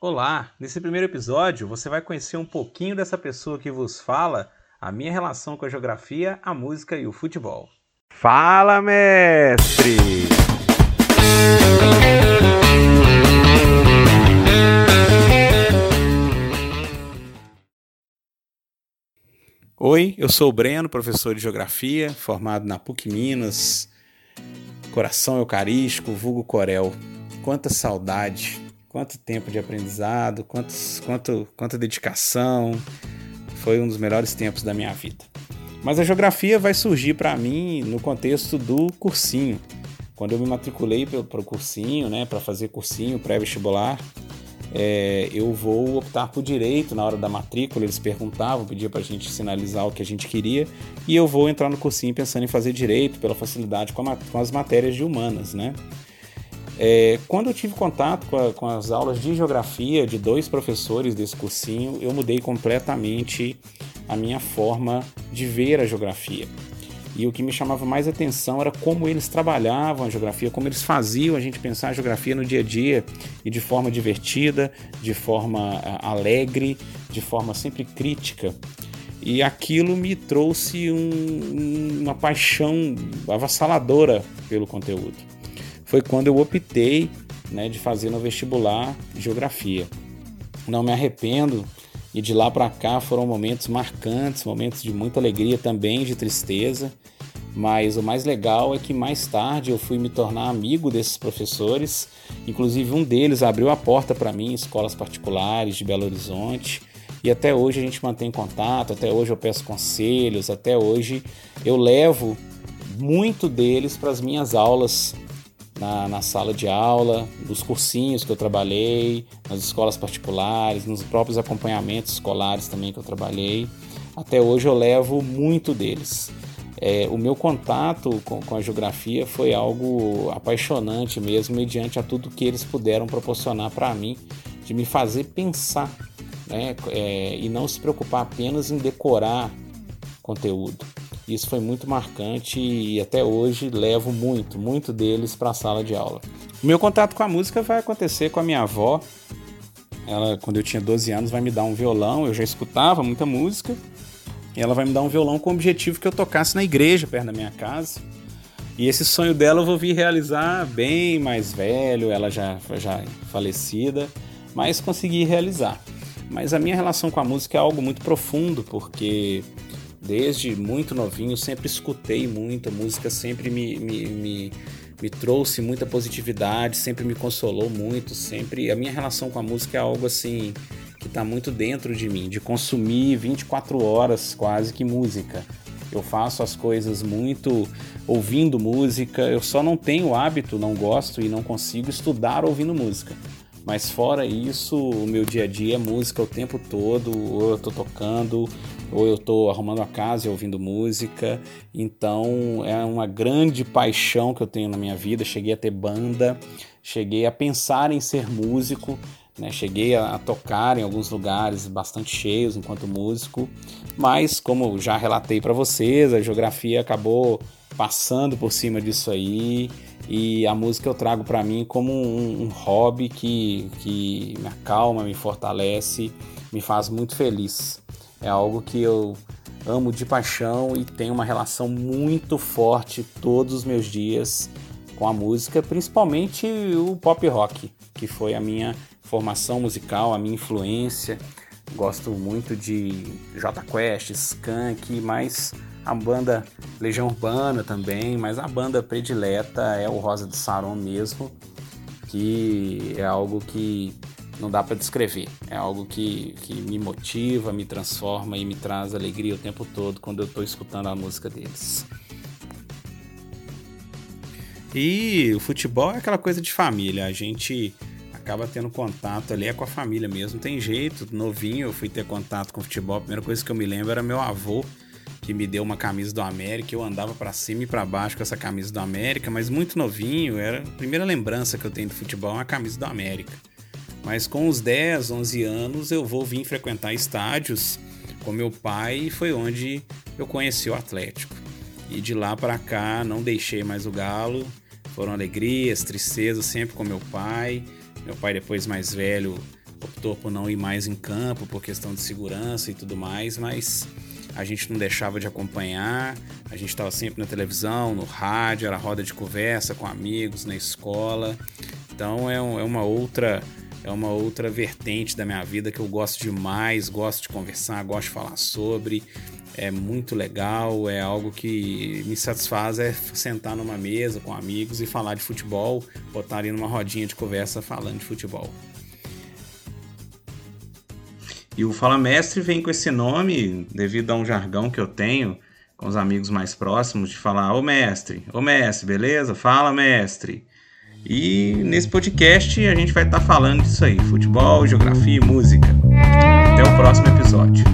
Olá! Nesse primeiro episódio você vai conhecer um pouquinho dessa pessoa que vos fala, a minha relação com a geografia, a música e o futebol. Fala, mestre! Oi, eu sou o Breno, professor de geografia, formado na PUC Minas, coração eucarístico, vulgo Corel. Quanta saudade! Quanto tempo de aprendizado, quantos, quanto, quanta dedicação. Foi um dos melhores tempos da minha vida. Mas a geografia vai surgir para mim no contexto do cursinho. Quando eu me matriculei para o cursinho, né, para fazer cursinho pré-vestibular, é, eu vou optar por direito na hora da matrícula. Eles perguntavam, pediam para a gente sinalizar o que a gente queria, e eu vou entrar no cursinho pensando em fazer direito pela facilidade com, a, com as matérias de humanas, né? É, quando eu tive contato com, a, com, as aulas de geografia de dois professores desse cursinho, eu mudei completamente a minha forma de ver a geografia. E o que me chamava mais atenção era como eles trabalhavam a geografia, como eles faziam a gente pensar a geografia no dia a dia e de forma divertida, de forma alegre, de forma sempre crítica. E aquilo me trouxe um, uma paixão avassaladora pelo conteúdo foi quando eu optei né, de fazer no vestibular geografia. Não me arrependo e de lá para cá foram momentos marcantes, momentos de muita alegria também, de tristeza. Mas o mais legal é que mais tarde eu fui me tornar amigo desses professores. Inclusive um deles abriu a porta para mim em escolas particulares de Belo Horizonte. E até hoje a gente mantém contato, até hoje eu peço conselhos, até hoje eu levo muito deles para as minhas aulas na, na, sala de aula, nos cursinhos que eu trabalhei, nas escolas particulares, nos próprios acompanhamentos escolares também que eu trabalhei. Até hoje eu levo muito deles. É, o meu contato com, com, a geografia foi algo apaixonante mesmo, mediante a tudo que eles puderam proporcionar para mim, de me fazer pensar né, é, e não se preocupar apenas em decorar conteúdo. Isso foi muito marcante e até hoje levo muito, muito deles para a sala de aula. O meu contato com a música vai acontecer com a minha avó. Ela, quando eu tinha 12 anos, vai me dar um violão. Eu já escutava muita música. E ela vai me dar um violão com o objetivo que eu tocasse na igreja perto da minha casa. E esse sonho dela eu vou vir realizar bem mais velho, ela já, já falecida, mas consegui realizar. Mas a minha relação com a música é algo muito profundo, porque Desde muito novinho, sempre escutei muito, a música sempre me, me, me, me trouxe muita positividade, sempre me consolou muito, sempre. A minha relação com a música é algo assim que está muito dentro de mim, de consumir 24 horas quase que música. Eu faço as coisas muito ouvindo música, eu só não tenho hábito, não gosto e não consigo estudar ouvindo música. Mas fora isso, o meu dia a dia é música o tempo todo, eu tô tocando, ou eu estou arrumando a casa e ouvindo música. Então é uma grande paixão que eu tenho na minha vida. Cheguei a ter banda, cheguei a pensar em ser músico, né? cheguei a, tocar em alguns lugares bastante cheios enquanto músico, mas como já relatei para vocês, a geografia acabou passando por cima disso aí e a música eu trago para mim como um, um, hobby que, que me acalma, me fortalece, me faz muito feliz. É algo que eu amo de paixão e tenho uma relação muito forte todos os meus dias com a música, principalmente o pop rock, que foi a minha formação musical, a minha influência. Gosto muito de J Quest, Skank, mas a banda Legião Urbana também, mas a banda predileta é o Rosa de Saron mesmo, que é algo que não dá para descrever. É algo que, que me motiva, me transforma e me traz alegria o tempo todo quando eu estou escutando a música deles. E o futebol é aquela coisa de família, a gente acaba tendo contato ali é com a família mesmo, tem jeito. Novinho eu fui ter contato com o futebol, a primeira coisa que eu me lembro era meu avô que me deu uma camisa do América. Eu andava para cima e para baixo com essa camisa do América, mas muito novinho, era a primeira lembrança que eu tenho do futebol, é uma camisa do América. Mas com os 10, 11 anos eu vou vir frequentar estádios com meu pai e foi onde eu conheci o Atlético. E de lá para cá não deixei mais o Galo. Foram alegrias, tristezas sempre com meu pai. Meu pai depois mais velho optou por não ir mais em campo por questão de segurança e tudo mais, mas a gente não deixava de acompanhar, a gente estava sempre na televisão, no rádio, era roda de conversa com amigos, na escola. Então é, um, é uma outra é uma outra vertente da minha vida que eu gosto demais, gosto de conversar, gosto de falar sobre. É muito legal, é algo que me satisfaz é sentar numa mesa com amigos e falar de futebol, botar ali numa rodinha de conversa falando de futebol. E o Fala Mestre vem com esse nome devido a um jargão que eu tenho com os amigos mais próximos de falar: Ô mestre, ô mestre, beleza? Fala mestre. E nesse podcast a gente vai estar tá falando disso aí: futebol, geografia e música. Até o próximo episódio.